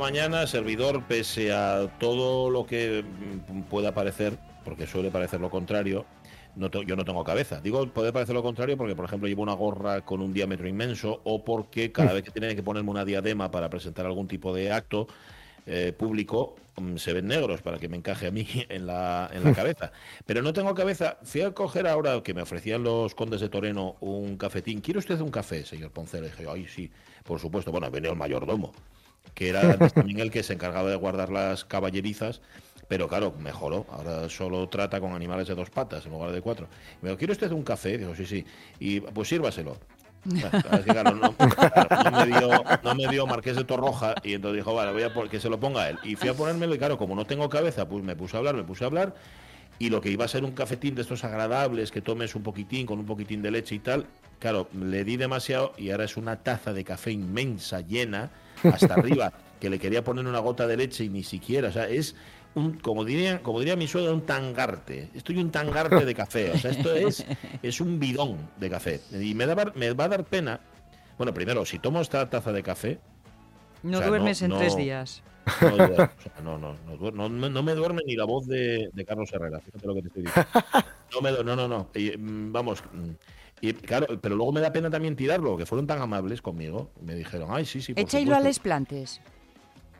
Mañana, servidor, pese a todo lo que mm, pueda parecer, porque suele parecer lo contrario, no yo no tengo cabeza. Digo, puede parecer lo contrario porque, por ejemplo, llevo una gorra con un diámetro inmenso o porque cada vez que tiene que ponerme una diadema para presentar algún tipo de acto eh, público, mm, se ven negros para que me encaje a mí en la, en la cabeza. Pero no tengo cabeza. Fui a coger ahora que me ofrecían los condes de Toreno un cafetín. ¿Quiere usted un café, señor Poncela? Dije, ay, sí, por supuesto. Bueno, ha venido el mayordomo que era también el que se encargaba de guardar las caballerizas pero claro, mejoró. Ahora solo trata con animales de dos patas en lugar de cuatro. me dijo, ¿quiere usted un café? Digo, sí, sí. Y pues sírvaselo. no, me dio, no, me dio, Marqués de Torroja y entonces dijo, vale, voy a que se lo ponga él. Y fui a ponérmelo y claro, como no tengo cabeza, pues me puse a hablar, me puse a hablar y lo que iba a ser un cafetín de estos agradables que tomes un poquitín con un poquitín de leche y tal, claro, le di demasiado y ahora es una taza de café inmensa, llena, hasta arriba, que le quería poner una gota de leche y ni siquiera, o sea, es un, como diría, como diría mi suegra, un tangarte. Estoy un tangarte de café, o sea, esto es, es un bidón de café. Y me, da, me va a dar pena, bueno, primero, si tomo esta taza de café... No duermes en tres días. No, no, no, no, me duerme ni la voz de, Carlos Herrera, fíjate lo que te estoy diciendo. No, me, no, no, no. Mm, vamos, mm, y claro, pero luego me da pena también tirarlo, que fueron tan amables conmigo. Me dijeron, ay, sí, sí. Por a las plantas.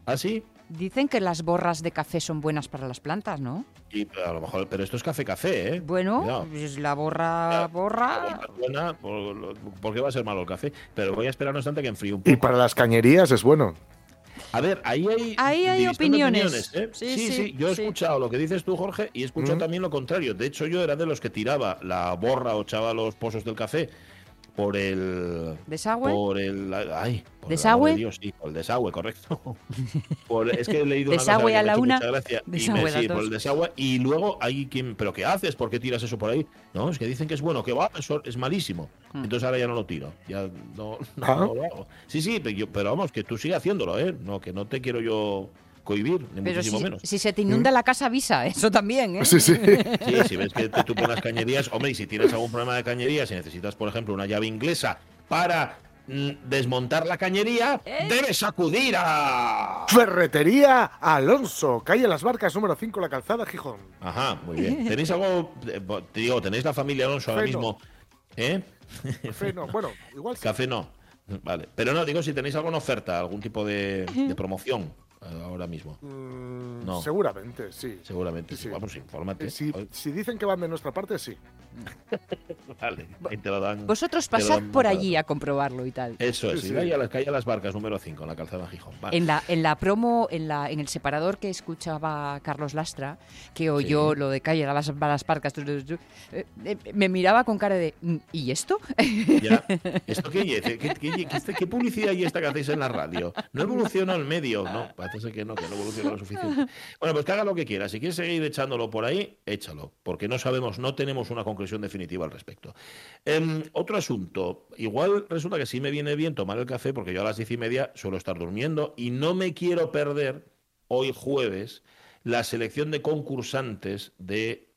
¿Ah, sí? Dicen que las borras de café son buenas para las plantas, ¿no? Y a lo mejor, pero esto es café café, ¿eh? Bueno, pues la borra, borra. buena, ¿por, qué va a ser malo el café? Pero voy a esperar no obstante que enfríe un poco. Y para las cañerías es bueno. A ver, ahí hay, ahí hay opiniones. ¿eh? sí, sí, Yo he escuchado lo que dices tú, Jorge, y he escuchado también lo contrario. De hecho, yo era de los que tiraba la borra o echaba los pozos del café por el desagüe por el ay desagüe Dios, sí, por el desagüe correcto. Es que he leído desagüe una a la una desagüe y sí, por el desagüe y luego hay quien pero qué haces por qué tiras eso por ahí no es que dicen que es bueno que va eso es malísimo. Hmm. entonces ahora ya no lo tiro ya no, no, ¿Ah? lo hago. Sí sí pero, pero vamos que tú sigue haciéndolo eh no que no te quiero yo cohibir, ni muchísimo si, menos. Si se te inunda la casa, avisa, eso también, ¿eh? Sí, sí. Sí, si ves que tú pones cañerías, hombre, y si tienes algún problema de cañerías, si necesitas, por ejemplo, una llave inglesa para mm, desmontar la cañería, ¿Eh? debes acudir a... Ferretería Alonso, calle Las Barcas, número 5, La Calzada, Gijón. Ajá, muy bien. ¿Tenéis algo, eh, te digo, tenéis la familia Alonso ahora mismo? ¿Eh? Café no, bueno, igual Café no. Vale, pero no, digo si tenéis alguna oferta, algún tipo de promoción ahora mismo? Mm, no. Seguramente, sí. Seguramente, sí. Vamos, infórmate. Si, si, dicen que van de nuestra parte, sí. vale, ahí te lo dan. Vosotros pasad por allí a comprobarlo y tal. Eso es, sí, a la calle Las Barcas, número 5, en la calzada Gijón. En, la, en la promo, en, la, en el separador que escuchaba Carlos Lastra, que oyó lo de calle Las, las Barcas, eh, eh, me miraba con cara de mm, ¿y esto? Ya. ¿Esto qué, qué, qué, qué, qué publicidad y esta que hacéis en la radio? No evoluciona el medio, ¿no? Que no, que no evoluciona lo suficiente. Bueno, pues que haga lo que quiera. Si quieres seguir echándolo por ahí, échalo, porque no sabemos, no tenemos una conclusión definitiva al respecto. Em, otro asunto, igual resulta que sí me viene bien tomar el café, porque yo a las diez y media suelo estar durmiendo y no me quiero perder hoy jueves la selección de concursantes de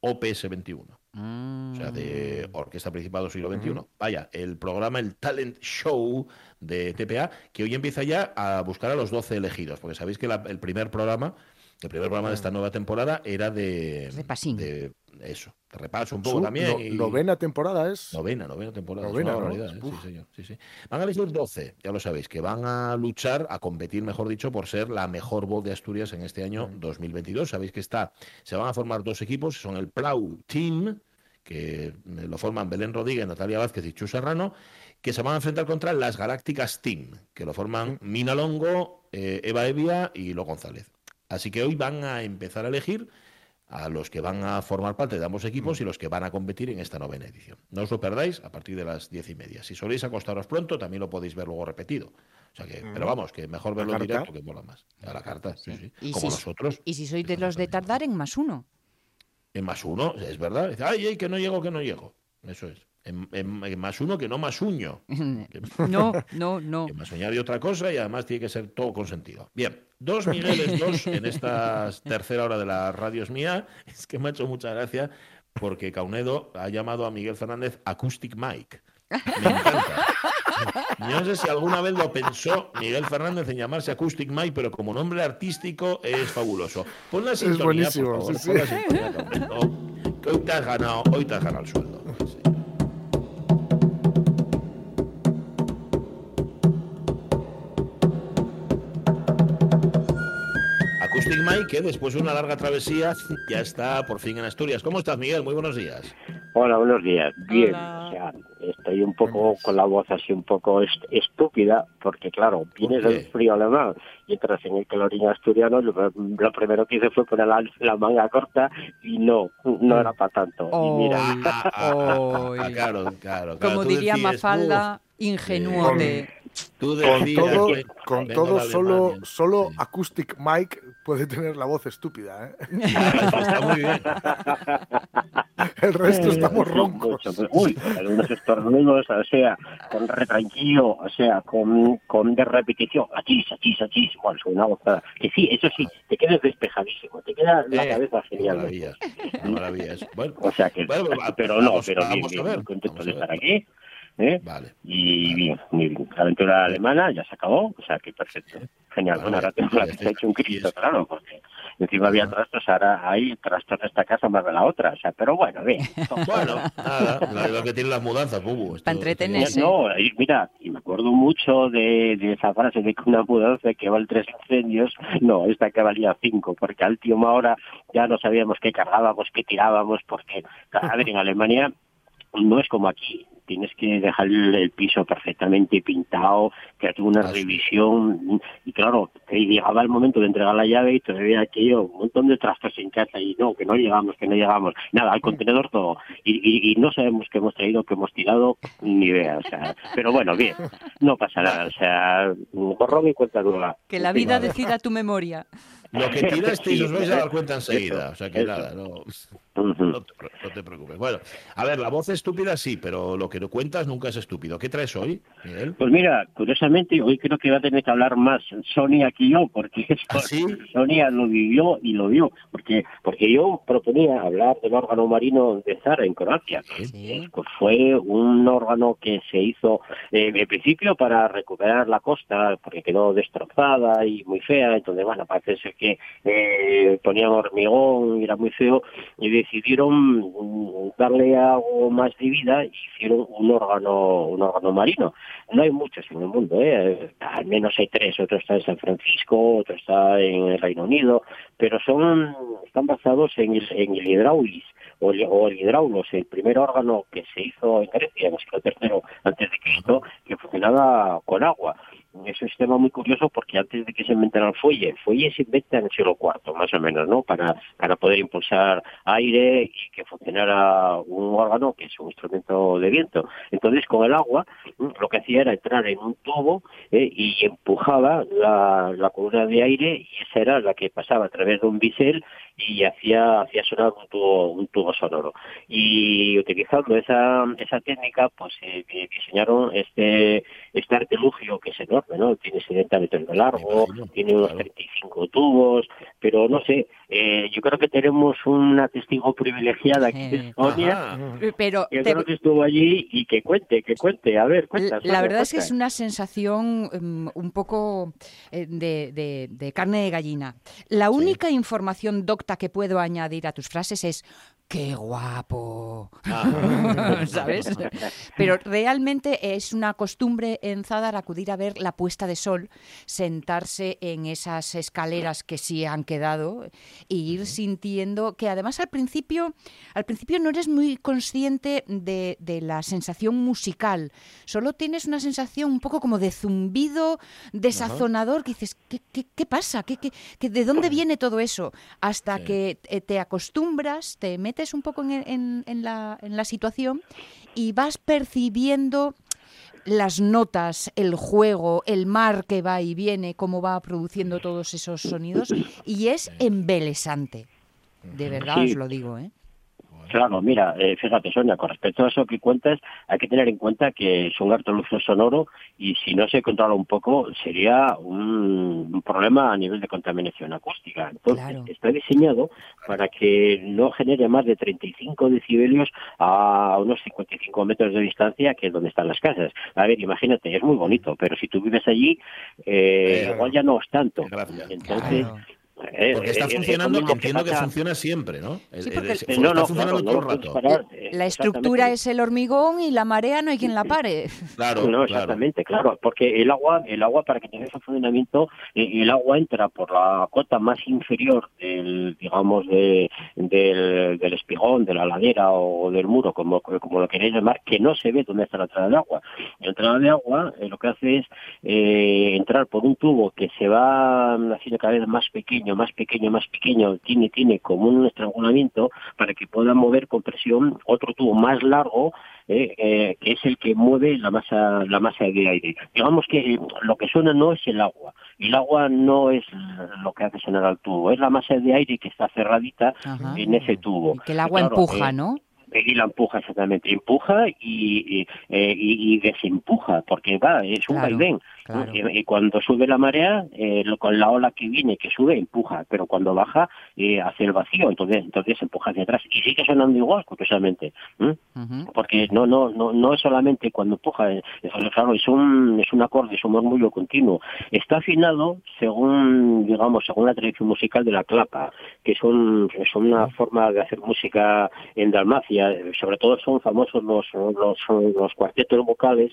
OPS 21. O sea, de mm. Orquesta Principal del Siglo XXI. Vaya, el programa, el Talent Show de TPA, que hoy empieza ya a buscar a los 12 elegidos, porque sabéis que el primer programa, el primer programa de esta nueva temporada era de... De Pasín. De, eso, repaso un poco Su también. no- y- Novena temporada es. Novena, novena temporada. Novena, es una ¿no? barbaridad, ¿eh? Uf. Sí, señor, sí, sí. Van a elegir 12, ya lo sabéis, que van a luchar, a competir, mejor dicho, por ser la mejor voz de Asturias en este año 2022. Sabéis que está, se van a formar dos equipos, son el Plau Team, que eh, lo forman Belén Rodríguez, Natalia Vázquez y Chu Serrano, que se van a enfrentar contra las Galácticas Team, que lo forman Mina Longo, eh, Eva Evia y Lo González. Así que hoy van a empezar a elegir a los que van a formar parte de ambos equipos y los que van a competir en esta novena edición. No os lo perdáis a partir de las diez y media. Si soléis acostaros pronto, también lo podéis ver luego repetido. O sea que, pero vamos, que mejor ¿La verlo en directo que mola más. A la carta, sí, sí. Y Como si- nosotros. Y si sois de los de tardar en más uno. En más uno, es verdad. Dice, ay, ay, que no llego, que no llego. Eso es. En, en- en más uno que no más uño. No, no, no. que más soñar y otra cosa y además tiene que ser todo consentido. Bien, dos Migueles, dos en esta tercera hora de la radio es mía. Es que me ha hecho mucha gracia porque Caunedo ha llamado a Miguel Fernández Acoustic Mike. Me encanta. Yo no sé si alguna vez lo pensó Miguel Fernández en llamarse Acoustic Mike, pero como nombre artístico es fabuloso. Pon la sintonía, buenísimo, por favor. sí, pon la sí. sintonía, Caunedo, que hoy te has ganado, hoy te has ganado el sueldo. Sí. Acoustic Mike, que después de una larga travesía ya está por fin en Asturias. ¿Cómo estás, Miguel? Muy buenos días. Hola, buenos días. Bien, Hola. o sea, estoy un poco con la voz así un poco est- estúpida, porque claro, vienes ¿Por del frío alemán y entras en el calorín asturiano, lo, lo primero que hice fue poner la, la manga corta y no, no era para tanto. Y mira, ah, claro, claro, claro. Como diría decías, Mafalda, ingenuo de... "Uf, tú Con todo, con todo de solo, Alemania". solo Sí. Acoustic Mike puede tener la voz estúpida. ¿eh? Está muy bien. El resto estamos Sí, roncos. mucho, pues, uy, algunos estornudos, o sea, con retranquillo, o sea, con, con de repetición, achis, achis, achis, bueno, es una voz que sí, eso sí, te quedas despejadísimo, te queda la Eh, cabeza genial. maravilla, qué maravilla eso. Bueno, O sea que, Bueno, va- pero no, vamos- pero bien, vamos a bien, ver, muy contento vamos de a ver. estar aquí. ¿Eh? vale. Y bien, muy bien. La aventura alemana ya se acabó, o sea que perfecto. Genial. Vale, Bueno, ahora tengo la que se ha hecho un Cristo, claro, porque encima había trastos, ahora hay trastos de esta casa más de la otra, o sea, pero bueno, bien. Bueno, nada, la- lo que tienen las mudanzas, Bubu. esto- Pa' entretenerse. No, mira, y me acuerdo mucho de, de esa frase de que una mudanza que vale tres incendios, no, esta que valía cinco, porque al último hora ya no sabíamos qué cargábamos, qué tirábamos, porque, a ver, en Alemania no es como aquí. Tienes que dejar el, el piso perfectamente pintado, que hacer una Ah, sí. revisión. Y claro, que llegaba el momento de entregar la llave y todavía aquello, un montón de trastos en casa. Y no, que no llegamos, que no llegamos. Nada, al contenedor todo. Y, y, y no sabemos qué hemos traído, qué hemos tirado, ni idea. O sea, pero bueno, bien, no pasa nada. O sea, borrón y cuenta nueva. Que la vida decida tu memoria. Lo que tirasteis Sí, os vais a dar cuenta enseguida. eso, o sea que eso. nada, no, no, te, pre- no te preocupes. Bueno, a ver, la voz estúpida sí, pero lo que no cuentas nunca es estúpido. ¿Qué traes hoy, Miguel? Pues mira, curiosamente, hoy creo que va a tener que hablar más Sonia que yo, porque ¿Ah, sí? Sonia lo vivió y lo vio, porque porque yo proponía hablar del órgano marino de Zara en Croacia. Sí. Pues fue un órgano que se hizo eh, en principio para recuperar la costa, porque quedó destrozada y muy fea, entonces bueno, parece ser que eh, ponían hormigón y era muy feo, y decidieron mm, darle algo más de vida y hicieron un órgano, un órgano marino. No hay muchos en el mundo, ¿eh? al menos hay tres, otro está en San Francisco, otro está en el Reino Unido, pero son están basados en el, en el hidráulis o el, o el hidráulos, el primer órgano que se hizo en Grecia, en el siglo III antes de Cristo, que funcionaba con agua. Es un sistema muy curioso porque antes de que se inventara el fuelle, el fuelle se inventa en el siglo IV, más o menos, ¿no? Para, para poder impulsar aire y que funcionara un órgano que es un instrumento de viento. Entonces, con el agua, lo que hacía era entrar en un tubo eh, y empujaba la, la columna de aire y esa era la que pasaba a través de un bisel y hacía, hacía sonar un tubo, un tubo sonoro. Y utilizando esa, esa técnica, pues eh, di- diseñaron este, este artilugio que es enorme, ¿no? Tiene 70 metros de largo, imagino, tiene unos claro. 35 tubos, pero no sé, eh, yo creo que tenemos una testigo privilegiada aquí de Eh. Sonia, Ajá. Pero que te- creo que estuvo allí y que cuente, que cuente, a ver, cuenta. la verdad es que es una sensación mm, un poco eh, de, de- de carne de gallina. La única información docta que puedo añadir a tus frases es qué guapo. ¿Sabes? Pero realmente es una costumbre en Zadar acudir a ver la puesta de sol, sentarse en esas escaleras que sí han quedado e ir sintiendo que además al principio, al principio no eres muy consciente de, de la sensación musical, solo tienes una sensación un poco como de zumbido desazonador que dices, ¿qué, qué- qué pasa? ¿Qué, de dónde viene todo eso? Hasta Sí. que te acostumbras, te metes un poco en, en- en la, en la situación y vas percibiendo las notas, el juego, el mar que va y viene, cómo va produciendo todos esos sonidos y es embelesante. De verdad Sí. os lo digo, ¿eh? Claro, mira, eh, fíjate, Sonia, con respecto a eso que cuentas, hay que tener en cuenta que es un harto lujo sonoro y si no se controla un poco sería un, un problema a nivel de contaminación acústica. Entonces, Claro. está diseñado para que no genere más de 35 decibelios a unos 55 metros de distancia, que es donde están las casas. A ver, imagínate, es muy bonito, pero si tú vives allí, eh, Claro. igual ya no es tanto. Gracias. Entonces, Claro. Eh, Porque está eh, es funcionando, lo mismo entiendo que funciona siempre, ¿no? Sí, Es- porque es- el- está no, no, funcionando claro, no todo el rato. eh, La estructura es el hormigón y la marea no hay quien la pare. Claro, No, exactamente, claro, porque el agua, el agua para que tenga ese funcionamiento, el agua entra por la cota más inferior del, digamos, de, del, del espigón, de la ladera o del muro, como, como lo queréis llamar, que no se ve dónde está la entrada de agua. La entrada de agua eh, lo que hace es eh, entrar por un tubo que se va haciendo cada vez más pequeño, más pequeño, más pequeño, tiene, tiene como un estrangulamiento para que pueda mover con presión otro tubo más largo eh, eh, que es el que mueve la masa la masa de aire. Digamos que eh, lo que suena no es el agua, el agua no es lo que hace sonar al tubo, es la masa de aire que está cerradita Ajá. en ese tubo. Y que el agua Claro, empuja, eh, ¿no? y la empuja exactamente, empuja y, y, y- y desempuja, porque va, es un Claro, vaivén. Claro. Y, y cuando sube la marea, eh, lo- con la ola que viene, que sube, empuja, pero cuando baja, eh, hace el vacío, entonces entonces empuja hacia atrás. Y sigue sonando igual, curiosamente. porque no no no no es solamente cuando empuja eh, es, claro es un es un acorde es un murmullo continuo está afinado según digamos según la tradición musical de la clapa que es un es una forma de hacer música en Dalmacia sobre todo son famosos los los, los cuartetos vocales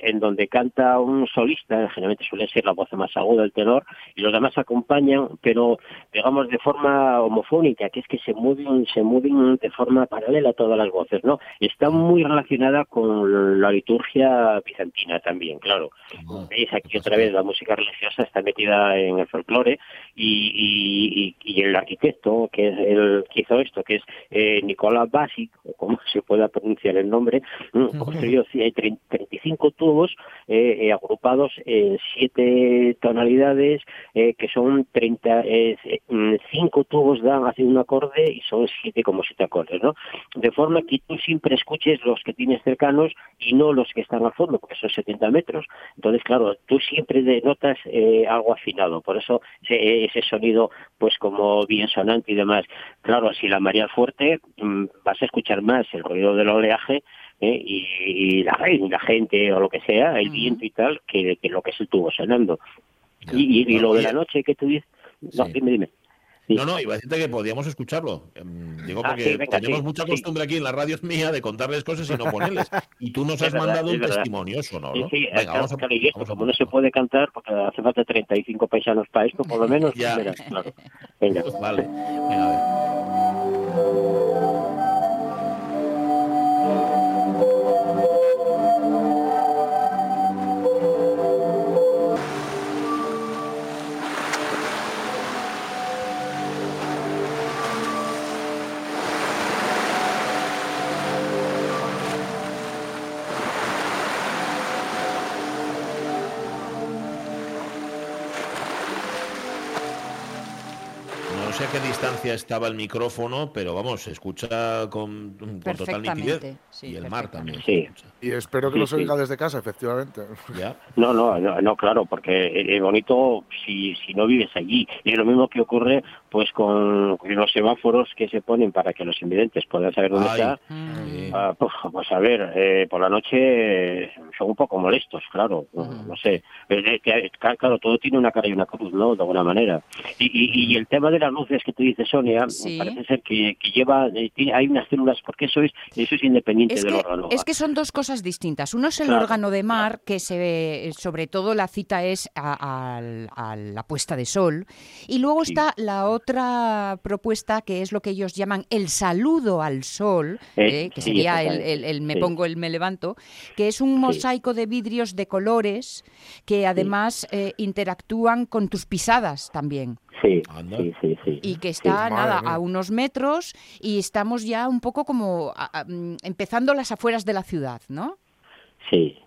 en donde canta un solista generalmente suele ser la voz más aguda del tenor y los demás acompañan pero digamos de forma homofónica que es que se mueven se mueven de forma paralela a todas las voces no está muy relacionada con la liturgia bizantina también claro. Ah, veis aquí otra vez la música religiosa está metida en el folclore y, y, y el arquitecto que es el que hizo esto que es eh, Nicolás Basic o como se pueda pronunciar el nombre mm, construyó ci- tre- 35 tubos eh, eh, agrupados en siete tonalidades eh, que son 30 eh, mm, cinco tubos dan hacia un acorde y son siete como siete acordes no de forma que tú siempre escuches los que tienes cercanos y no los que están al fondo porque son 70 metros. Entonces claro tú siempre denotas eh, algo afinado. Por eso ese, ese sonido pues como bien sonante y demás. Claro si la marea es fuerte mm, vas a escuchar más el ruido del oleaje ¿eh? y, y la, y la gente o lo que sea, el viento y tal, que, que lo que es el tubo sonando. Y, y, y lo de la noche que tú dices, no, Sí. dime, dime. Sí. No, no, iba a decirte que podíamos escucharlo. Em, Digo, Ah, porque sí, venga, tenemos sí, mucha costumbre aquí en la radio mía de contarles cosas y no ponerles. Y tú nos Es has verdad, mandado un verdad. testimonio sonoro. Sí, sí, Venga, vamos a, claro, y esto, vamos a como no se puede cantar, porque hace falta 35 paisanos para esto, por lo menos, Ya. claro. Venga. Vale, venga, a ver. Distancia estaba el micrófono, pero vamos, se escucha con, con total Perfectamente, nitidez. sí, y el mar también. perfectamente. se Sí. escucha. Y espero que Sí, sí. oiga desde casa, efectivamente. Ya. No, no, no, no, claro, porque es bonito si, si no vives allí. Y es lo mismo que ocurre pues con los semáforos que se ponen para que los invidentes puedan saber dónde Ay. está. Sí. Ah, pues, pues, a ver, eh, por la noche eh, son un poco molestos, claro, no- no sé. Claro, todo tiene una cara y una cruz, ¿no? De alguna manera. Y, y, y el tema de las luces que tú dices, Sonia, Sí. parece ser que, que lleva, eh, tiene- hay unas células, porque eso es, eso es independiente Es del que, órgano. es que son dos cosas distintas. Uno es el Claro, órgano de mar, que se ve, sobre todo la cita es a, la puesta de sol. Y luego Sí. está la otra propuesta, que es lo que ellos llaman el saludo al sol, Eh, eh, que sí, sería el, exactamente, el- el me sí. pongo, el me levanto, que es un mosaico de vidrios de colores que además eh, interactúan con tus pisadas también. Sí, Anda. sí, sí, sí. Y que está nada a unos metros y estamos ya un poco como a- a- mm, empezando las afueras de la ciudad, ¿no? Sí.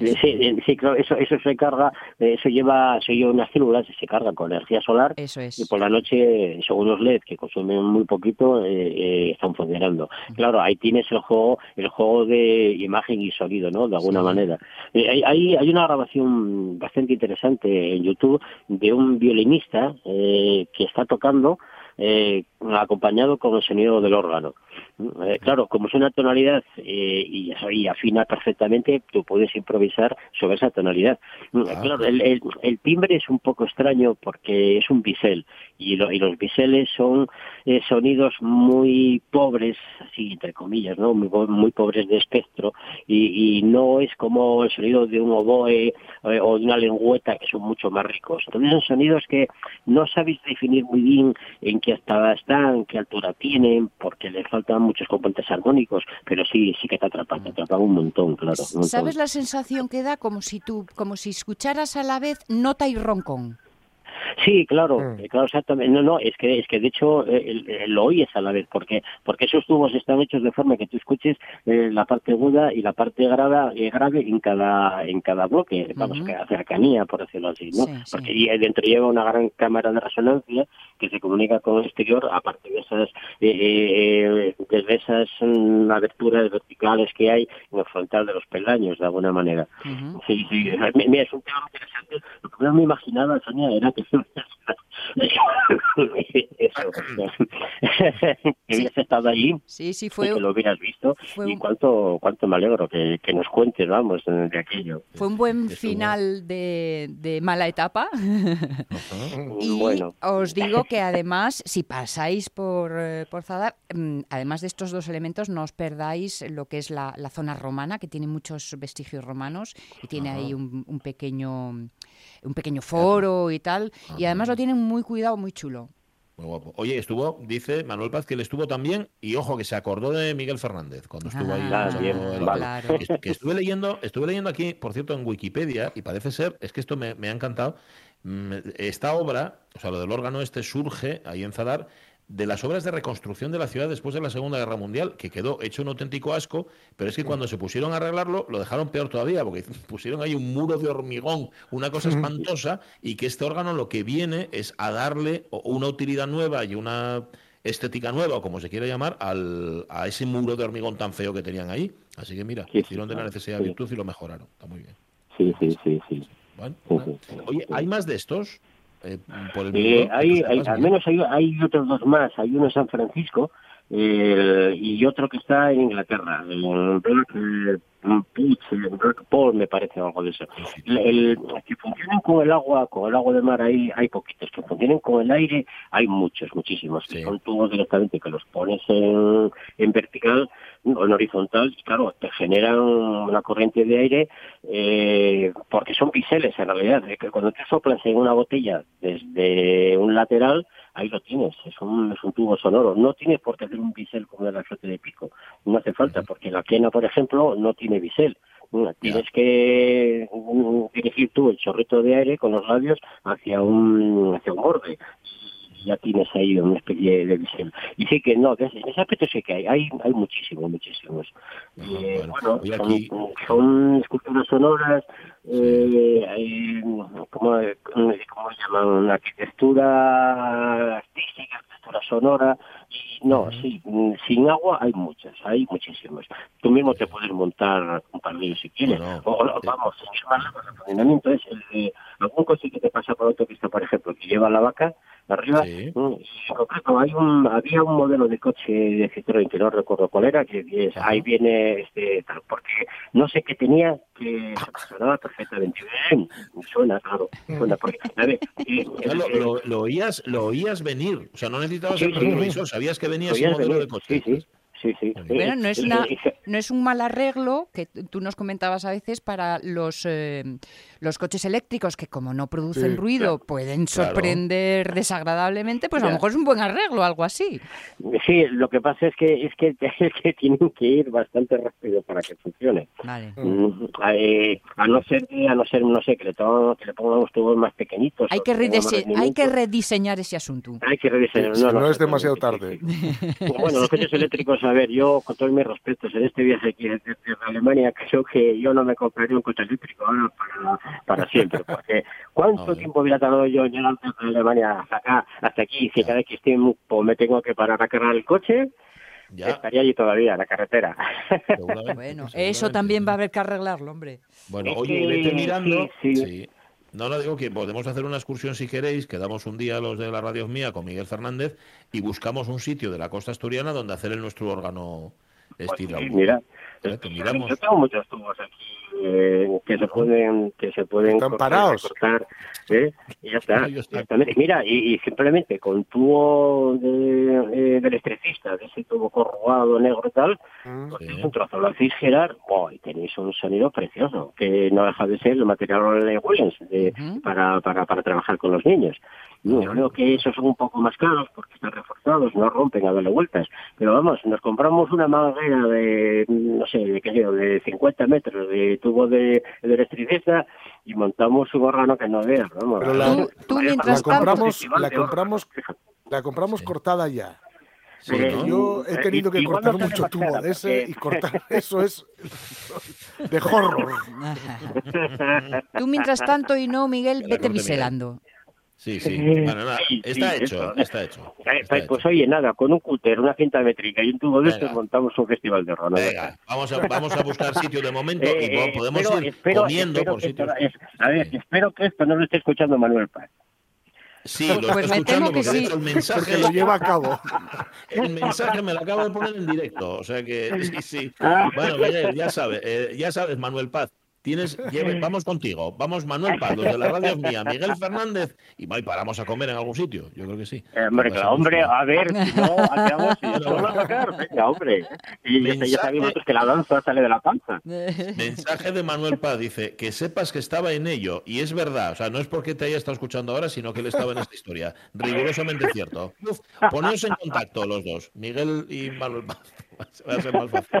Sí, sí, claro, eso, eso se carga, eh, eso lleva, eso lleva unas células y se cargan con energía solar Eso es. y por la noche, según los LED que consumen muy poquito, eh, eh, están funcionando. Claro, ahí tienes el juego, el juego de imagen y sonido, ¿no? De alguna manera. Eh, hay, hay, hay una grabación bastante interesante en YouTube de un violinista eh, que está tocando eh, acompañado con el sonido del órgano. Eh, claro, como es una tonalidad eh, y, y afina perfectamente, tú puedes improvisar sobre esa tonalidad. Mm, Ah. Claro, el, el- el timbre es un poco extraño porque es un bisel y, lo- y los biseles son eh, sonidos muy pobres, así entre comillas, ¿no? Muy, muy pobres de espectro y, y no es como el sonido de un oboe eh, o de una lengüeta que son mucho más ricos. Entonces son sonidos que no sabéis definir muy bien en qué estada están, qué altura tienen, porque le faltan muchos componentes armónicos, pero sí, sí que te atrapan, te atrapan un montón, claro. ¿Sabes la sensación que da como si tú, como si escucharas a la vez nota y roncón? Sí, claro, Mm. eh, claro, exactamente. No, no, es que es que de hecho eh, lo oyes a la vez, porque porque esos tubos están hechos de forma que tú escuches eh, la parte aguda y la parte grave, eh, grave en cada en cada bloque, vamos, a cercanía, por decirlo así, ¿no? Sí, sí. Porque y dentro lleva una gran cámara de resonancia que se comunica con el exterior, aparte de esas eh, eh, desde esas mm, aberturas verticales que hay en el frontal de los peldaños, de alguna manera. Sí, sí, mi- mira, es un tema interesante. Lo que no me imaginaba, Sonia, era que eso, que hubieras estado allí Sí, sí, y fue, que lo hubieras visto fue y cuánto cuánto me alegro que, que nos cuentes, vamos, de, aquello. fue un buen final de, de mala etapa. Y bueno, os digo que además, si pasáis por, eh, por Zadar, mm, además de estos dos elementos, no os perdáis lo que es la, la zona romana, que tiene muchos vestigios romanos y tiene ahí un, un pequeño un pequeño foro y tal. Y además lo tienen muy cuidado, muy chulo. Muy guapo. Oye, estuvo, dice Manuel Paz que él estuvo también y ojo que se acordó de Miguel Fernández cuando estuvo ahí. Ah, escuchando bien, el- vale. claro. Que, que estuve leyendo, estuve leyendo aquí, por cierto, en Wikipedia, y parece ser, es que esto me, me ha encantado. mm, Esta obra, o sea, lo del órgano este surge ahí en Zadar de las obras de reconstrucción de la ciudad después de la Segunda Guerra Mundial, que quedó hecho un auténtico asco, pero es que cuando se pusieron a arreglarlo lo dejaron peor todavía, porque pusieron ahí un muro de hormigón, una cosa espantosa, y que este órgano lo que viene es a darle una utilidad nueva y una estética nueva, o como se quiera llamar, al, a ese muro de hormigón tan feo que tenían ahí. Así que mira, hicieron de la necesidad sí. virtud y lo mejoraron. Está muy bien. sí, sí, sí, sí. Bueno. Oye, ¿hay más de estos? Eh, por el Eh, mundo? hay, hay- al menos hay, hay otros dos más. Hay uno en San Francisco eh, y otro que está en Inglaterra, en Black, eh, Puig, en Black Paul, me parece, algo de eso. El, el- que funcionen con el agua, con el agua de mar hay, hay poquitos. Que funcionen con el aire hay muchos, muchísimos. Que Sí. son tubos directamente que los pones en, en vertical en horizontal claro, te generan una corriente de aire eh, porque son piseles en realidad. Que Cuando tú soplas en una botella desde un lateral, ahí lo tienes, es un, es un tubo sonoro. No tienes por qué hacer un bisel como el azote de pico, no hace falta, porque la quena, por ejemplo, no tiene bisel. Tienes que mm, dirigir tú el chorrito de aire con los labios hacia un, hacia un borde ya tienes ahí una especie de bisel. Y sí que no, que en ese aspecto sí que hay, hay, hay muchísimos, muchísimos. Eh, bueno. son, aquí- son esculturas sonoras, eh, eh, ¿cómo, cómo se llaman? Arquitectura artística, arquitectura sonora, y no, sí, mm, sin agua hay muchas, hay muchísimas. Tú mismo te puedes montar un par de si quieres. O, o, eh. vamos, sin más el funcionamiento es el de algún coche que te pasa por autopista, por ejemplo, que lleva la vaca arriba. Sí. mm, hay un, había un modelo de coche de Citroën que no recuerdo cuál era, que es- ahí viene este tal, porque no sé qué tenía, que se sonaba perfectamente bien. Suena, claro, suena, porque, a ver, eh, lo, eh, lo- lo oías, lo oías venir. O sea, no necesitabas Sí, el sí. retrovisor, sabías que venía ese modelo venir, de coche. Sí, sí, sí, sí. Muy Bueno, no es, una, no es un mal arreglo que tú nos comentabas a veces para los, eh, los coches eléctricos que como no producen Sí, ruido pueden Claro. sorprender desagradablemente, pues a lo mejor es un buen arreglo, algo así. Sí, lo que pasa es que es que, es que tienen que ir bastante rápido para que funcione. Vale. Mm, eh, a no ser que, a no ser, no sé, que le, to- que le pongamos tubos más pequeñitos. Hay que, redise- hay rediseñar ese asunto. Hay que rediseñar. Sí, no es demasiado tarde. Bueno, los coches eléctricos, a ver, yo con todos mis respetos, en este viaje aquí desde, desde Alemania, creo que yo no me compraría un coche eléctrico ahora para, para siempre, porque ¿cuánto tiempo hubiera tardado yo en llegar desde Alemania hasta acá, hasta aquí, si cada X tiempo me tengo que parar a cargar el coche? Ya, Estaría allí todavía, en la carretera. Bueno, eso también va a haber que arreglarlo, hombre. Bueno, Es oye, que vete mirando. sí, sí. Sí. No, no digo que podemos hacer una excursión si queréis, quedamos un día los de la radio mía con Miguel Fernández y buscamos un sitio de la costa asturiana donde hacer el nuestro órgano Pues sí, mira, Que miramos. yo tengo muchos tubos aquí eh, que se pueden que se pueden Están cortar, parados. cortar, ¿eh? y ya está. Exactamente. Mira, y, y simplemente con tubo de, eh, del electricista, de ese tubo corrugado negro y tal, Mm. pues Sí. es un trozo, lo hacéis girar, oh, y tenéis un sonido precioso, que no deja de ser el material de Williams de- para, para, para trabajar con los niños. Yo creo que esos son un poco más caros porque están reforzados, no rompen a darle vueltas. Pero vamos, nos compramos una manguera de, no sé, de qué sé yo, de 50 metros de tubo de, de electricista y montamos un órgano que no veas, vamos. Pero la- Tú- mientras la de órganos, compramos-. La compramos cortada ya. Sí, Porque ¿no? yo he Eh, tenido que cortar mucho tubo de ese y cortar eso es de horror. Tú mientras tanto y no, Miguel, la vete biselando. Sí, sí. Eh, Bueno, nada, sí, está sí, hecho, eso. está hecho. Está pues, pues hecho. oye, nada, con un cúter, una cinta métrica y un tubo de estos montamos un festival de órganos. Venga, vamos a, vamos a buscar sitio de momento Eh, y eh, podemos espero- ir espero- comiendo espero por que sitios. esto- es- a ver, Sí. espero que esto no lo esté escuchando Manuel Paz. Sí, lo Pues está me temo escuchando que porque de sí. hecho el mensaje, lo lleva a cabo. el mensaje me lo acabo de poner en directo. O sea que sí, sí. Ah. Bueno, Miguel, ya sabes, eh, ya sabes, Manuel Paz. Tienes, lleve- vamos contigo, vamos Manuel Paz, los de la radio mía, Miguel Fernández, y va, paramos a comer en algún sitio, yo creo que sí. Eh, hombre, ser claro, hombre, a ver, si no, hacemos, si yo solo a sacar, venga, hombre. Y ya, vosotros que la danza sale de la panza. Mensaje de Manuel Paz dice que sepas que estaba en ello y es verdad, o sea, no es porque te haya estado escuchando ahora, sino que él estaba en esta historia. Rigurosamente cierto. Uf, poneos en contacto los dos, Miguel y Manuel Paz. Va a ser más fácil.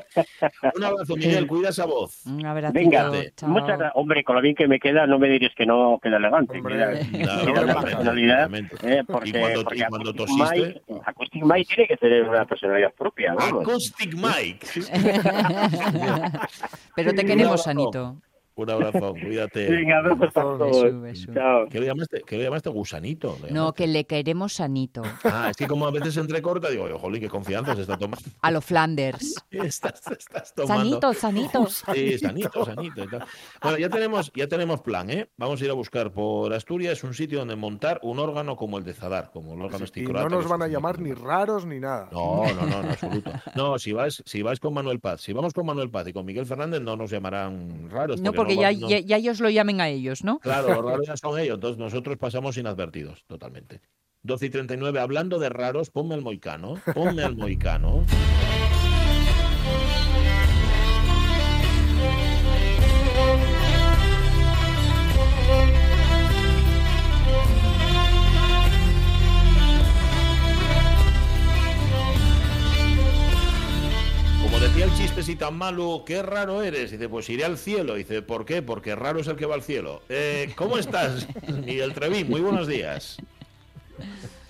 Un abrazo, Miguel, cuida esa voz. Un abrazo. Venga, chao. muchas gracias. Hombre, con lo bien que me queda, no me diréis que no queda elegante. Hombre, mira, no, mira no, la obviamente, personalidad. eh, porque, Y cuando- porque y cuando Acoustic tosiste- Mike- Acoustic Mike tiene que tener una personalidad propia, vamos. Acoustic Mike. Pero te queremos, abrazo. Un abrazo, cuídate. Venga, besos a todos. Beso, beso. Chao. ¿Qué le llamaste? ¿Qué le llamaste? Gusanito. le No, llamaste. que le queremos sanito. Ah, es que como a veces entrecorta, digo, "Oye, jolín, qué confianza se está tomando. A lo Flanders. Estás, estás tomando. Sanito, sanito. Sí, sanito, sanito. y. Bueno, ya tenemos, ya tenemos plan, ¿eh? Vamos a ir a buscar por Asturias es un sitio donde montar un órgano como el de Zadar, como el órgano Y esticurado. no nos van a llamar ni raros ni nada. No, no, no, en absoluto. No, si vais, si vais con Manuel Paz, si vamos con Manuel Paz y con Miguel Fernández, no nos llamarán raros. No, porque no ya, va- no- ya, ya ellos lo llamen a ellos, ¿no? Claro, los raros ya son ellos, entonces nosotros pasamos inadvertidos, totalmente. 12 y 39, hablando de raros, ponme el moicano, ponme el moicano. Chiste si tan malo, qué raro eres. Dice, pues iré al cielo. Dice, ¿por qué? Porque raro es el que va al cielo. Eh, ¿Cómo estás, Miguel Trevín? Muy buenos días.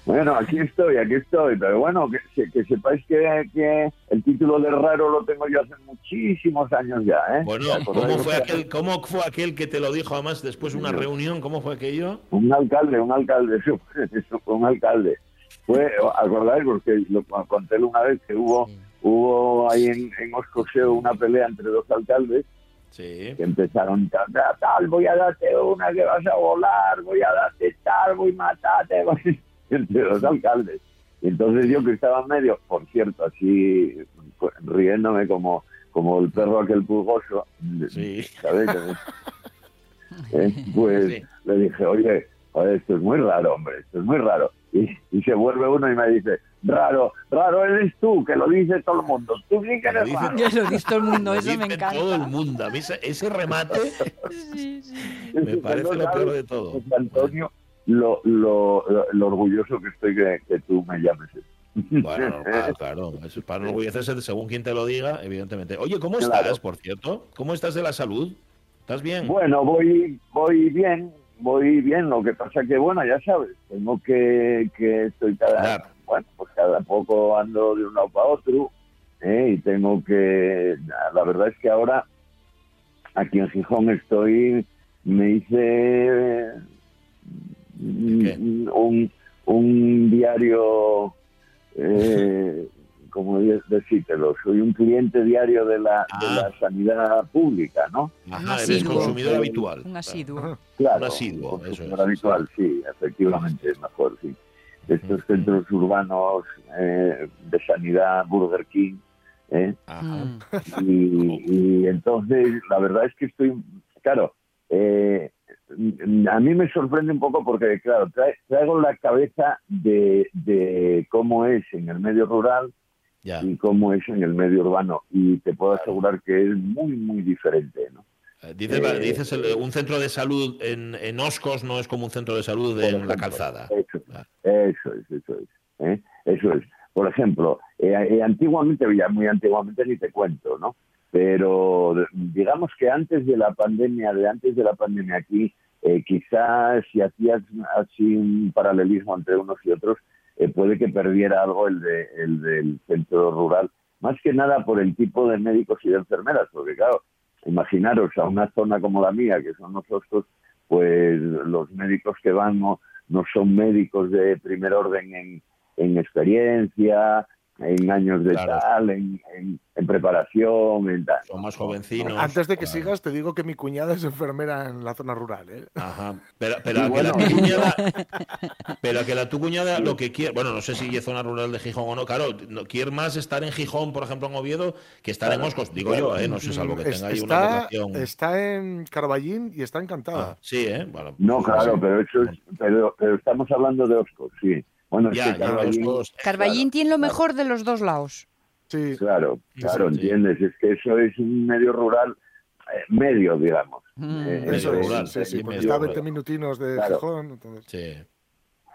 Bueno, aquí estoy, aquí estoy, pero bueno, que, que- que sepáis que, que el título de raro lo tengo yo hace muchísimos años ya, ¿eh? Bueno, ¿Os ¿cómo fue aquel, cómo fue aquel que te lo dijo además después de una reunión? ¿Cómo fue aquello? Un alcalde, un alcalde, eso, eso fue un alcalde. fue, acordáis, porque lo conté una vez que hubo, hubo ahí en, en Oscoseo una pelea entre dos alcaldes Sí. que empezaron tal, tal, tal, voy a darte una que vas a volar, voy a darte tal, voy a matarte, entre los alcaldes. Y entonces yo que estaba medio, por cierto, así pues, riéndome como, como el perro aquel pulgoso, Sí. ¿sabes? Eh, Pues Sí. le dije, oye, esto es muy raro, hombre, esto es muy raro. Y, y se vuelve uno y me dice, raro, raro eres tú, que lo dice todo el mundo. Tú sí que Lo eres dice raro. Ya lo dice todo el mundo, Lo eso me encanta. todo el mundo. A mí ese, ese remate Sí, sí. me parece lo peor de todo. José Antonio, lo, lo, lo- lo orgulloso que estoy que, que tú me llames. Bueno, normal, claro. Eso es para enorgullecerse según quien te lo diga, evidentemente. Oye, ¿cómo Claro. estás, por cierto? ¿Cómo estás de la salud? ¿Estás bien? Bueno, voy, voy bien, voy bien. Lo que pasa que, bueno, ya sabes, tengo que, que estoy cada, Claro. Bueno, pues cada poco ando de un lado para otro, ¿eh? y tengo que, la verdad es que ahora aquí en Gijón estoy, me hice qué? un, un diario, eh, como decírtelo, soy un cliente diario de la, de Ah. la sanidad pública, ¿no? Ajá, eres asiduo. consumidor habitual. Un asiduo. Claro, Un asiduo, eso es, consumidor habitual, sí, efectivamente, es mejor, sí. Estos centros urbanos eh, de sanidad, Burger King, ¿eh? Ajá. Y, y entonces la verdad es que estoy, claro, eh, a mí me sorprende un poco porque, claro, traigo la cabeza de, de cómo es en el medio rural y cómo es en el medio urbano y te puedo asegurar que es muy, muy diferente, ¿no? Eh, Dices, la- Eh, dices el- un centro de salud en, en Oscos no es como un centro de salud en la calzada. Eso, Ah. eso es, eso es. ¿eh? Eso es. Por ejemplo, eh, antiguamente, ya muy antiguamente ni te cuento, ¿no? Pero digamos que antes de la pandemia, de antes de la pandemia aquí, eh, quizás si hacías así un paralelismo entre unos y otros, puede que perdiera algo el, de, el del centro rural, más que nada por el tipo de médicos y de enfermeras, porque claro, imaginaros a una zona como la mía, que son nosotros, pues los médicos que van no, son médicos de primer orden en, en experiencia, en años de Claro. tal, en, en- en preparación, en tal. Son más jovencinos. Antes de que Claro. sigas, te digo que mi cuñada es enfermera en la zona rural. ¿eh? Ajá. Pero, pero a que la tu cuñada, pero a que la tu cuñada lo que quiere, bueno, no sé si es zona rural de Gijón o no, claro, no, quiere más estar en Gijón, por ejemplo, en Oviedo, que estar en Oscos, digo yo, ¿eh? no sé, salvo que tenga ahí una está, vocación. está en Carballín y está encantada. Ah, sí, ¿eh? Bueno, No, claro, pero eso es, pero, pero estamos hablando de Oscos, sí. Bueno, es Ya, que ya, Carballín- Carballín tiene lo mejor de los dos lados. Sí. Claro, claro, sí. entiendes, es que eso es un medio rural, eh, medio, digamos. Mm. Eh, Eso medio es, rural, sí, sí, porque está a rural. 20 minutinos de Claro. Gijón. entonces- Sí.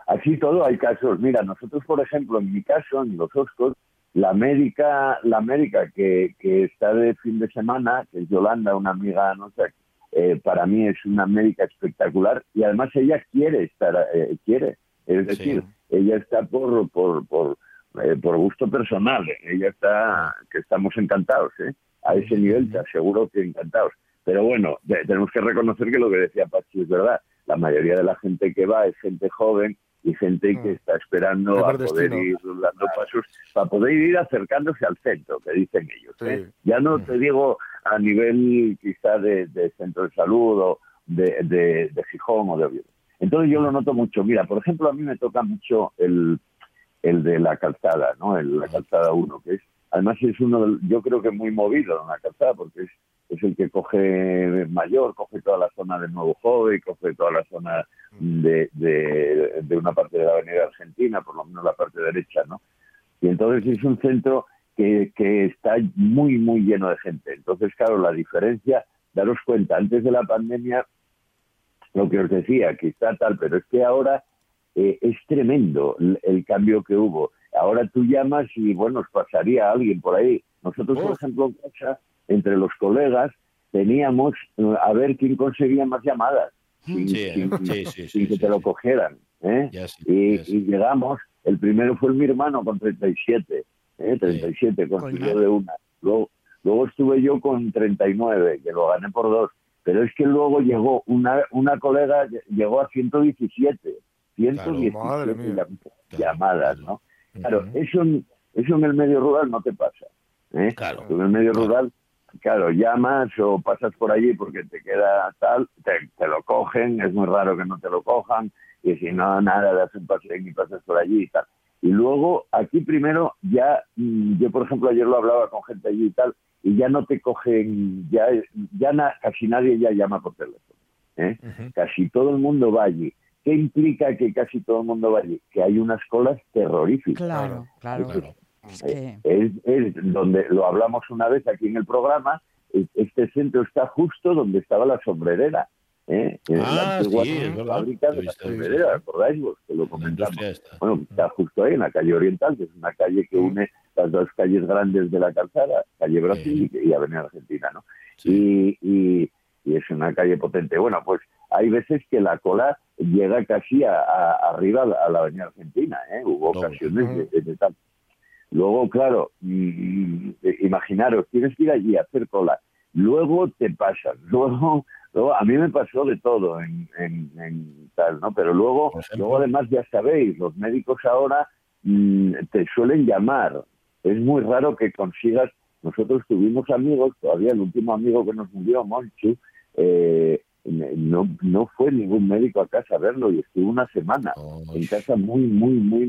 Así todo hay casos. Mira, nosotros, por ejemplo, en mi caso, en los Oscos, la médica, la médica que, que está de fin de semana, que es Yolanda, una amiga nuestra, eh, para mí es una médica espectacular y además ella quiere estar, eh, quiere. Es decir, ella está por, por, por, eh, por gusto personal. Ella está, que estamos encantados, ¿eh? A ese nivel te aseguro que encantados. Pero bueno, tenemos que reconocer que lo que decía Pachi es verdad. La mayoría de la gente que va es gente joven y gente que Mm. está esperando a poder destino. ir dando pasos para poder ir acercándose al centro, que dicen ellos. ¿eh? Sí. Ya no te digo a nivel quizá de, de centro de salud o de, de, de Gijón o de Oviedo. Entonces yo lo noto mucho. Mira, por ejemplo, a mí me toca mucho el, el de la calzada, ¿no? El, la calzada 1, que es, además es uno, yo creo que muy movido en la calzada, porque es, es el que coge mayor, coge toda la zona del Nuevo Joven, coge toda la zona de, de, de una parte de la Avenida Argentina, por lo menos la parte derecha, ¿no? Y entonces es un centro que, que está muy, muy lleno de gente. Entonces, claro, la diferencia, daros cuenta, antes de la pandemia, lo que os decía, que está tal, pero es que ahora eh, es tremendo el, el cambio que hubo. Ahora tú llamas y, bueno, os pasaría a alguien por ahí. Nosotros, por Uf. ejemplo, en casa, entre los colegas, teníamos eh, a ver quién conseguía más llamadas. Sin, Sí, sin- sí, sí, sin sí, que sí, te lo cogieran. ¿eh? Y, y llegamos, el primero fue mi hermano con 37, ¿eh? 37 consiguió de una. Luego, luego estuve yo con 39, que lo gané por dos. Pero es que luego llegó una, una colega, llegó a 117. 117 madre mía. llam- llamadas, ¿no? Claro, Ujú. eso, en- eso en el medio rural no te pasa. ¿eh? Claro. En el medio Claro. rural, claro, llamas o pasas por allí porque te queda tal, te, te lo cogen, es muy raro que no te lo cojan, y si no, nada, das un paseo y pasas por allí y tal. Y luego, aquí primero, ya, mm, yo por ejemplo ayer lo hablaba con gente allí y tal, y ya no te cogen, ya, ya na- casi nadie ya llama por teléfono. ¿eh? Casi todo el mundo va allí. ¿Qué implica que casi todo el mundo va allí? Que hay unas colas terroríficas. Claro, claro. Claro. Es que... Es, es donde lo hablamos una vez aquí en el programa. es- Este centro está justo donde estaba la sombrerera. ¿Eh? En Ah, sí, es verdad. fábrica de He la visto, he visto. sombrerera, ¿recordáis vos? Que lo comentamos. Bueno, está justo ahí en la calle Oriental, que es una calle que une las dos calles grandes de la calzada, calle Brasil y, y Avenida Argentina, ¿no? Sí. Y, y- y es una calle potente. Bueno, pues hay veces que la cola llega casi a, a- arriba a la, Avenida Argentina, ¿eh? Hubo ocasiones de, de tal. Luego, claro, mm, eh, imaginaros, tienes que ir allí a hacer cola. Luego te pasas. Luego, luego a mí me pasó de todo en, en- en tal, ¿no? Pero luego, luego además ya sabéis, los médicos ahora mm, te suelen llamar. Es muy raro que consigas. Nosotros tuvimos amigos, todavía el último amigo que nos murió, Monchu, eh, no, no fue ningún médico a casa a verlo y estuvo una semana Oh, en casa muy, muy, muy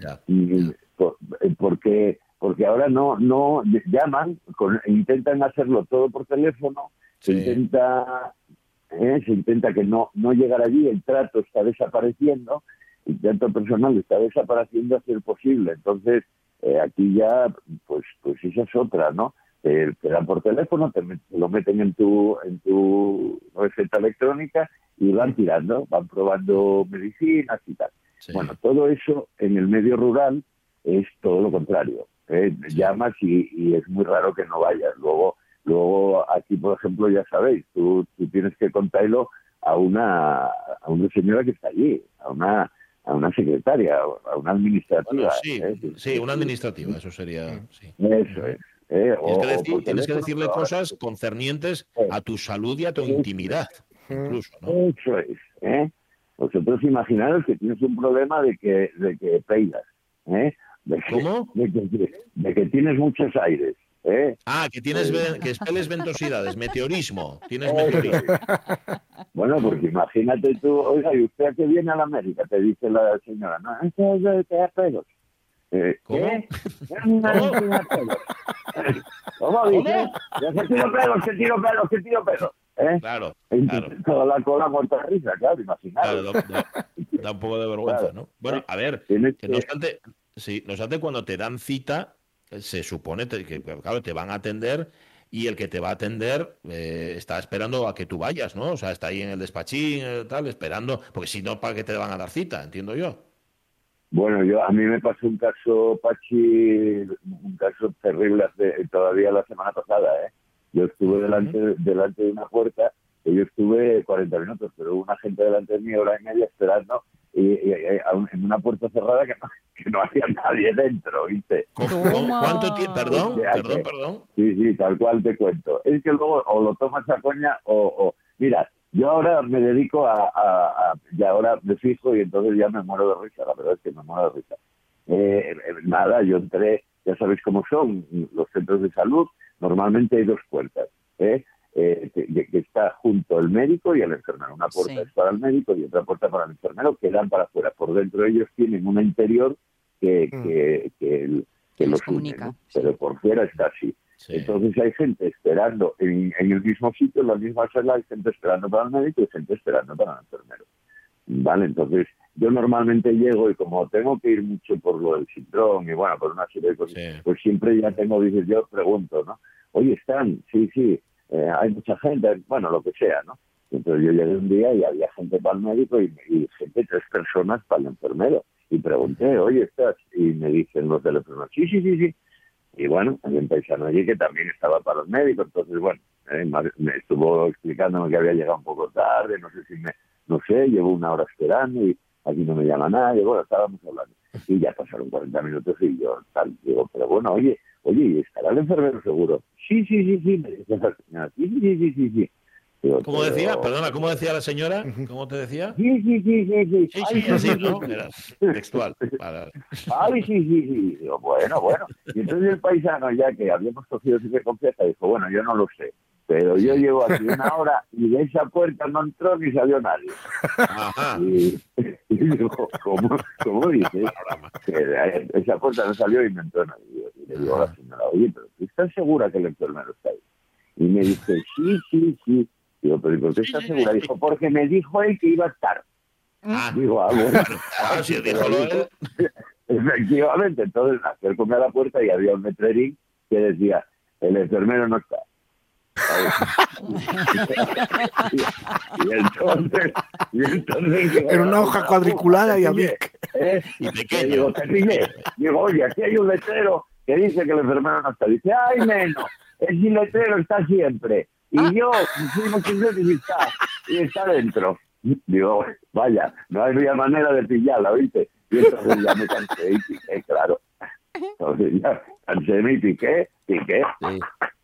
ya. Y, por- eh, porque porque ahora no no llaman con- intentan hacerlo todo por teléfono se Sí. intenta eh, se intenta que no no llegar allí el trato está desapareciendo el trato personal está desapareciendo a ser posible entonces eh, aquí ya pues pues esa es otra no te, te dan por teléfono te, te lo meten en tu en tu receta electrónica y van tirando van probando medicinas y tal Sí. bueno, todo eso en el medio rural es todo lo contrario. ¿eh? Llamas y, y es muy raro que no vayas. Luego, luego aquí, por ejemplo, ya sabéis, tú, tú tienes que contarlo a una, a una señora que está allí, a una, a una secretaria, a una administrativa. Bueno, sí, ¿eh? sí, una administrativa, eso sería. Sí. Eso es. ¿eh? Tienes O- que, o decir- por tienes que decirle cosas concernientes a tu salud y a tu intimidad, incluso, ¿no? Eso es. ¿eh? Vosotros imaginaros que tienes un problema de que, de que peidas. ¿eh? De que, ¿Cómo? De que, de que tienes muchos aires. ¿Eh? Ah, que tienes que expeles ventosidades, meteorismo. Tienes Eso meteorismo. Bueno, porque imagínate tú, oiga, ¿y usted a qué viene a la América? Te dice la señora, no, esto es de que da pelos. Eh, ¿Cómo? ¿Qué? ¿Cómo? ¿Cómo dice? Ya que tiro pelos, que tiro pelos, que tiro pelos. ¿Eh? Claro, claro. Toda la cola muerta risa, claro, imaginaros. Claro, da, da- da un poco de vergüenza, Claro. ¿no? Bueno, a ver, que que- no obstante, sí, no obstante, cuando te dan cita, eh, se supone que, claro, te van a atender y el que te va a atender eh, está esperando a que tú vayas, ¿no? O sea, está ahí en el despachín, eh, tal, esperando, porque si no, ¿para qué te van a dar cita? Entiendo yo. Bueno, yo a mí me pasó un caso, Pachi, un caso terrible hace- todavía la semana pasada. ¿eh? Yo estuve delante, delante de una puerta, y yo estuve 40 minutos, pero hubo una gente delante de mí, hora y media, esperando y, en una puerta cerrada que no, que no había nadie dentro, ¿viste? ¿Con- Toma. con ¿Cuánto tiempo? Perdón, O sea que- perdón, perdón. Sí, sí, tal cual te cuento. Es que luego o lo tomas a coña o, o- mira, yo ahora me dedico a, a- a- y ahora me fijo y entonces ya me muero de risa, la verdad es que me muero de risa. Eh, eh, nada, yo entré, ya sabéis cómo son los centros de salud, normalmente hay dos puertas, ¿eh? Eh, que, que está junto el médico y el enfermero. Una puerta Sí. es para el médico y otra puerta para el enfermero, que dan para afuera. Por dentro ellos tienen una interior que, Mm. que, que, el- que Les los une, comunica, ¿no? sí. pero por fuera está así. Sí. Entonces hay gente esperando en, en el mismo sitio, en la misma sala, hay gente esperando para el médico y gente esperando para el enfermero. Vale, entonces yo normalmente llego y como tengo que ir mucho por lo del cintrón y bueno, por una serie de cosas, Sí. pues siempre ya tengo, dices, yo pregunto, ¿no? Oye, están, sí, sí, eh, hay mucha gente, bueno, lo que sea, ¿no? Entonces yo llegué un día y había gente para el médico y, y gente, tres personas para el enfermero. Y pregunté, oye, ¿estás? Y me dicen los del sí, sí, sí, sí. Y bueno, había un allí que también estaba para los médicos, entonces bueno, eh, me estuvo explicándome que había llegado un poco tarde, no sé si me, no sé, llevo una hora esperando y aquí no me llama nadie, bueno, estábamos hablando. Y ya pasaron 40 minutos y yo tal, digo, pero bueno, oye, oye, ¿y estará el enfermero seguro? Sí, sí, sí, sí, me dice la señora, sí, sí, sí, sí, sí, sí. Digo, ¿Cómo pero- decía? Perdona, ¿cómo decía la señora? ¿Cómo te decía? Sí, sí, sí, sí, sí. Sí, Ay, sí, así, ¿no? Era textual. Ay, sí, sí, sí. Digo, bueno, bueno. Y entonces el paisano, ya que habíamos cogido su confianza, dijo, bueno, yo no lo sé. Pero yo llevo aquí una hora y de esa puerta no entró ni salió nadie. Ajá. Y, y digo, ¿cómo, cómo dices? Que esa puerta no salió y no entró nadie. Y le digo a la señora, oye, pero ¿tú estás segura que el enfermero está ahí? Y me dice, sí, sí, sí. Digo, pero ¿y por qué estás segura? Dijo, porque me dijo él que iba a estar. Ah, Digo, ah, bueno. ah, dijo lo él. Efectivamente, entonces me acerco a la puerta y había un letrerín que decía, el enfermero no está. Y entonces, y entonces digo, En una hoja cuadriculada y a Vic. ¿eh? Y digo, te pillé. Digo, oye, aquí hay un letrero que dice que el enfermero no está. Dice, ay, menos, el letrero está siempre. Y yo, sin ver y está, y está dentro. Digo, vaya, no había manera de pillarla, ¿viste? Y entonces ya me cansé y piqué, claro. Entonces ya cansé y piqué, piqué. Sí.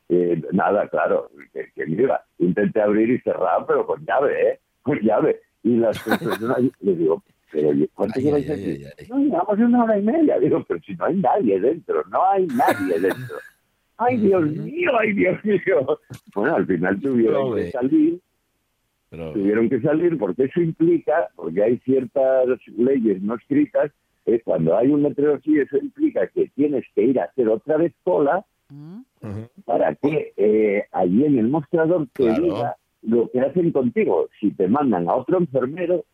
Eh, nada, claro, que, que mira, intenté abrir y cerrar, pero con llave, ¿eh? Con llave. Y las personas, le digo, pero oye, ¿cuánto Ay, lleváis ay, aquí? ay, ay. No, llevamos una hora y media. Digo, pero si no hay nadie dentro, no hay nadie dentro. Ay, Dios mío, ay, Dios mío. Bueno, al final tuvieron que salir, Pero, tuvieron que salir porque eso implica, porque hay ciertas leyes no escritas, es cuando hay un letrero así, eso implica que tienes que ir a hacer otra vez cola Mm. Para que eh, allí en el mostrador te Claro. diga lo que hacen contigo, si te mandan a otro enfermero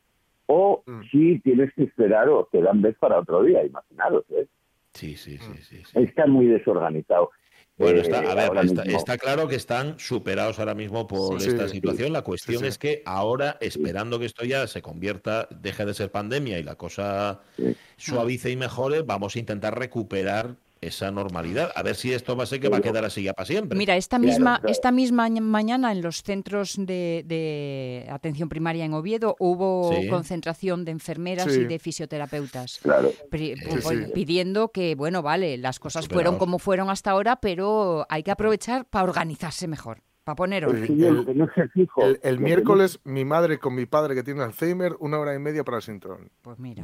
o Mm. si tienes que esperar o te dan vez para otro día, imaginaros, ¿eh? Sí, sí, sí, sí. sí. está muy desorganizado. Bueno, Eh, está, a ver, está, está claro que están superados ahora mismo por Sí. esta Sí. situación. La cuestión Sí, sí. es que ahora, esperando que esto ya se convierta, deje de ser pandemia y la cosa Sí. suavice y mejore, vamos a intentar recuperar esa normalidad. A ver si esto va a ser que va a quedar así ya para siempre. Mira, esta misma, claro. esta misma aña- mañana en los centros de, de atención primaria en Oviedo hubo Sí. concentración de enfermeras Sí. y de fisioterapeutas. Claro. pri- Sí, pu- sí. pidiendo que, bueno, vale, las cosas Superados. fueron como fueron hasta ahora, pero hay que aprovechar para organizarse mejor, para poner Pues el-. El, miércoles, mi madre con mi padre que tiene Alzheimer, una hora y media para el sintrón. Pues mira.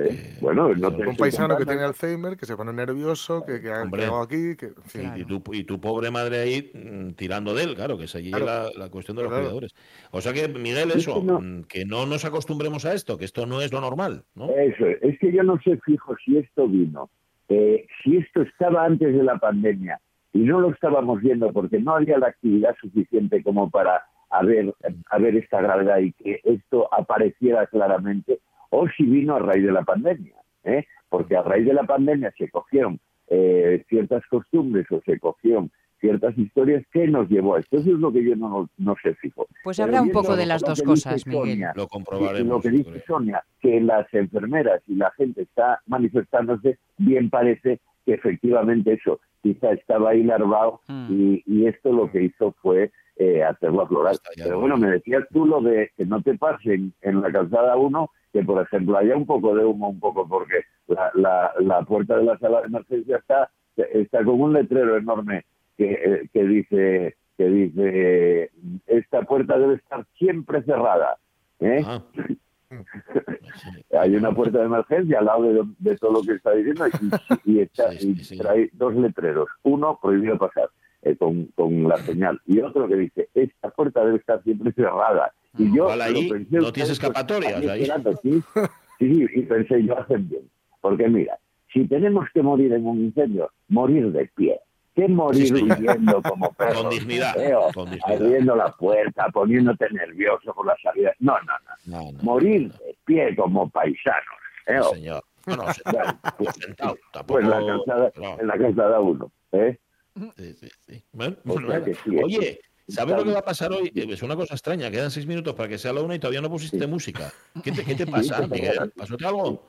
¿Eh? Bueno, no te Un paisano que tiene Alzheimer, que se pone nervioso, que, que, ha- hago aquí, que, en fin. Claro. y, tu, y tu pobre madre ahí mm, tirando de él, claro, que se allí Claro. la, la cuestión de los Claro. cuidadores. O sea que, Miguel, eso, que no. mm, que no nos acostumbremos a esto, que esto no es lo normal, ¿no? Eso, es Es que yo no sé fijo si esto vino, eh, si esto estaba antes de la pandemia y no lo estábamos viendo porque no había la actividad suficiente como para haber, haber esta gravedad y que esto apareciera claramente, o si vino a raíz de la pandemia, ¿eh? porque a raíz de la pandemia se cogieron eh, ciertas costumbres o se cogieron ciertas historias que nos llevó a esto. Eso es lo que yo no, no sé fijo. Pues Pero habrá un poco de las dos cosas, Miguel. Sonia, Lo comprobaremos. lo que dice creo. Sonia, que las enfermeras y la gente está manifestándose, bien parece que efectivamente eso quizá estaba ahí larvado Mm. y, y esto lo que hizo fue eh, hacerlo aflorar. Pero bueno, me decías tú lo de que no te pasen en la calzada 1, que por ejemplo haya un poco de humo, un poco, porque la, la, la puerta de la sala de emergencia está, está con un letrero enorme que, eh, que dice que dice esta puerta debe estar siempre cerrada. ¿eh? Ah. Hay una puerta de emergencia al lado de, de todo lo que está diciendo y, y está, Sí, sí, y trae dos letreros. Uno, prohibido pasar, eh, con, con la señal. Y otro que dice, esta puerta debe estar siempre cerrada. Y yo ahí pensé, no tienes ustedes, pues, escapatoria, ahí esperando, sí, sí, y pensé, yo hacen bien. Porque mira, si tenemos que morir en un incendio, morir de pie. Que morir Sí, huyendo como perros Con dignidad, feos, con dignidad. abriendo la puerta, poniéndote nervioso por la salida. No, no, no No, no, morir no, de pie como paisanos. no, señor. No, no, pues sentado, tampoco. pues la calzada, no, en la calzada uno. ¿eh? Sí, sí, sí. Bueno, Oye, ¿sabes lo que va a pasar hoy? Es una cosa extraña, quedan seis minutos para que sea la una y todavía no pusiste música. ¿Qué te, qué te pasa, Miguel? ¿Pasóte algo?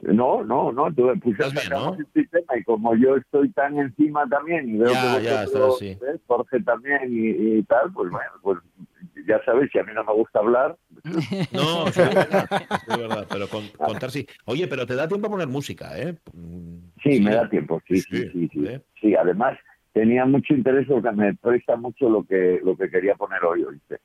No, no, no, tú puse bien, ¿no? este tema y como yo estoy tan encima también y veo Ya, que ya. ¿ves? Jorge también y, y tal, pues bueno, pues ya sabéis, si a mí no me gusta hablar, No, sí, es verdad, sí, es verdad, pero con- contar sí. Oye, pero te da tiempo a poner música, ¿eh? Mm, sí, me da tiempo, sí, sí, Sí, sí, sí. ¿eh? Sí, además tenía mucho interés porque me presta mucho lo que lo que quería poner hoy, ¿oíste?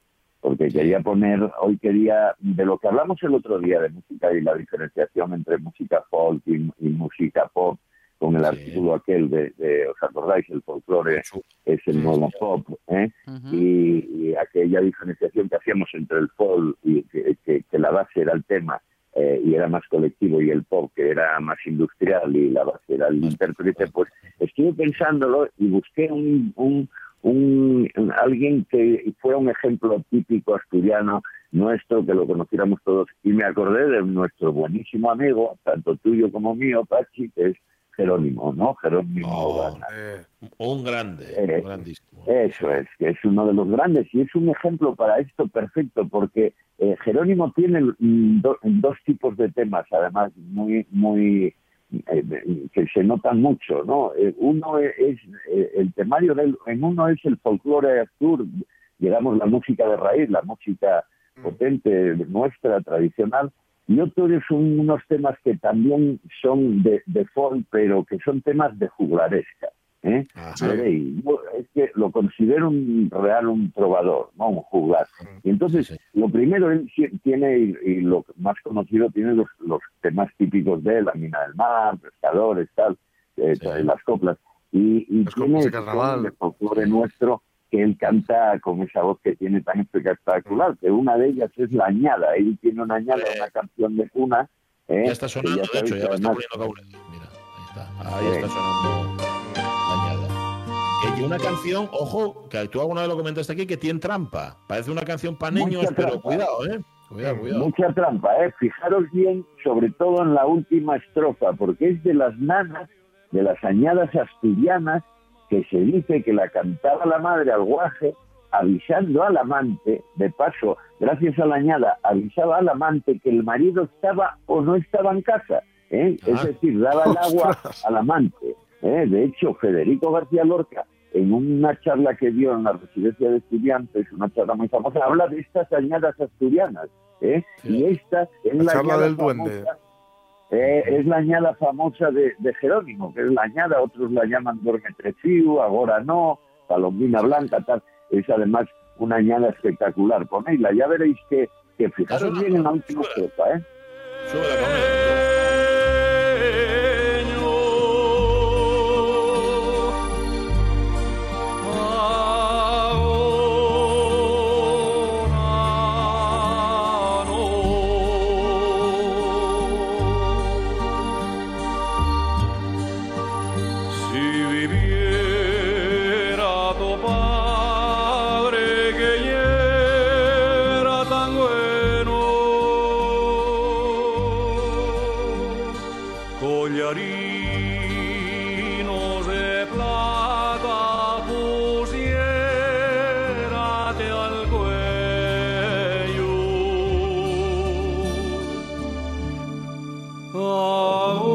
Porque quería poner, hoy quería, de lo que hablamos el otro día de música y la diferenciación entre música folk y, y música pop, con el Sí. artículo aquel de, de, ¿os acordáis? El folclore es el nuevo pop, ¿eh? Y, y aquella diferenciación que hacíamos entre el folk y que, que- que la base era el tema eh, y era más colectivo y el pop que era más industrial y la base era el intérprete, pues estuve pensándolo y busqué un, un, un- alguien que fuera un ejemplo típico asturiano nuestro, que lo conociéramos todos, y me acordé de nuestro buenísimo amigo, tanto tuyo como mío, Pachi, que es Jerónimo, ¿no? Jerónimo Oh. Eh, Un grande, Eh, un grandísimo. Eso es, que es uno de los grandes y es un ejemplo para esto perfecto porque eh, Jerónimo tiene mm, do- dos tipos de temas, además muy, muy eh, que se notan mucho, ¿no? Eh, uno es, es, eh, el temario del, en uno es el folclore astur, digamos la música de raíz, la música potente nuestra tradicional y otro es un- unos temas que también son de, de folk, pero que son temas de juglaresca. ¿Eh? Es que lo considero un real un trovador, no un juglar. Y entonces, Sí, lo primero, él sí- tiene, y, lo más conocido, tiene los, los temas típicos de la mina del mar, pescadores, tal, eh, Sí. las coplas. Y, y Las tiene de de folclore nuestro que él canta con esa voz que tiene tan espectacular, que una de ellas es la añada. Él tiene una añada, una canción de cuna. ¿eh? Ya está sonando, de sabéis hecho, ya me está además- poniendo. Mira, ahí está. Ahí Sí. está sonando y una canción, ojo, que tú alguna vez lo comentaste aquí, que tiene trampa. Parece una canción para Mucha niños, pero trampa. cuidado, ¿eh? Cuidado, cuidado. Mucha trampa, ¿eh? Fijaros bien, sobre todo en la última estrofa, porque es de las nanas, de las añadas asturianas, que se dice que la cantaba la madre al guaje, avisando al amante, de paso, gracias a la añada, avisaba al amante que el marido estaba o no estaba en casa. ¿eh? Ah. Es decir, daba el agua Ostras. al amante. ¿eh? De hecho, Federico García Lorca, en una charla que dio en la residencia de estudiantes, una charla muy famosa, habla de estas añadas asturianas. ¿eh? Sí. Y esta es La la, charla añada del duende. famosa, eh, es la añada famosa de, de Jerónimo, que es la añada, otros la llaman Dormetrefiu, ahora no, Palombina Blanca, tal. Es además una añada espectacular. Ponedla, ya veréis que, que fijaros bien en la última estrofa, ¿eh? Súbela, Ahora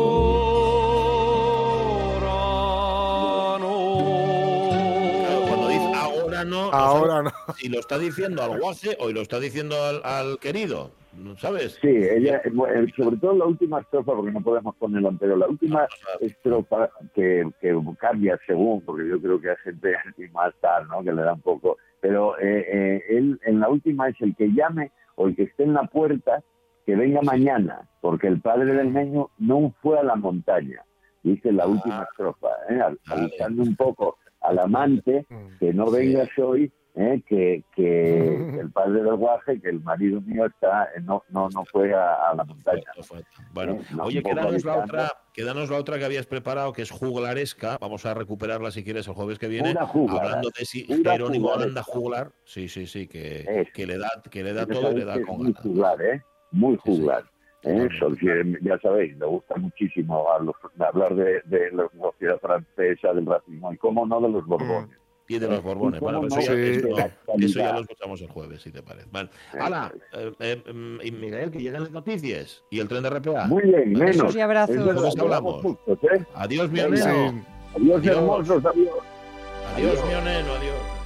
Claro, no. cuando dice ahora no, ahora no. sabes si lo está diciendo al guaje o lo está diciendo al, al querido, ¿sabes? Sí, ella, eh, sobre todo la última estrofa, porque no podemos ponerlo entero, la última estrofa que, que cambia según, porque yo creo que hay gente así más tal, ¿no? Que le da un poco. Pero eh, eh, él en la última es el que llame o el que esté en la puerta, que venga mañana, porque el padre del niño no fue a la montaña. Dice la última estrofa, ¿eh? Avisando un poco al amante Mm. que no Sí. vengas hoy, ¿eh? que, que el padre del guaje, que el marido mío está, eh, no, no, no fue a, a la montaña. Bueno, Eh, no, oye, quédanos la, otra, quédanos la otra que habías preparado, que es juglaresca. Vamos a recuperarla si quieres el jueves que viene. Juglar, Hablando de si Jerónimo juglaresca. anda a juglar. Sí, sí, sí, que, que le da, que le da todo y le da con ganas. juglar, ¿eh? Muy juglar. ¿eh? Que ya sabéis, le gusta muchísimo a los, hablar de, de la sociedad francesa, del racismo y, cómo no, de los borbones. Y de los Borbones. Bueno, no, eso, ya, eso- eso lo escuchamos el jueves, si te parece. Vale. Es. eh, eh, mm, y Miguel, que lleguen las noticias. Y el tren de RPA. Muy bien, Besos menos. y abrazos. Hablamos. ¿eh? Adiós. Mionero. Adiós, Adiós. hermosos, adiós. Adiós, Mionero. Adiós.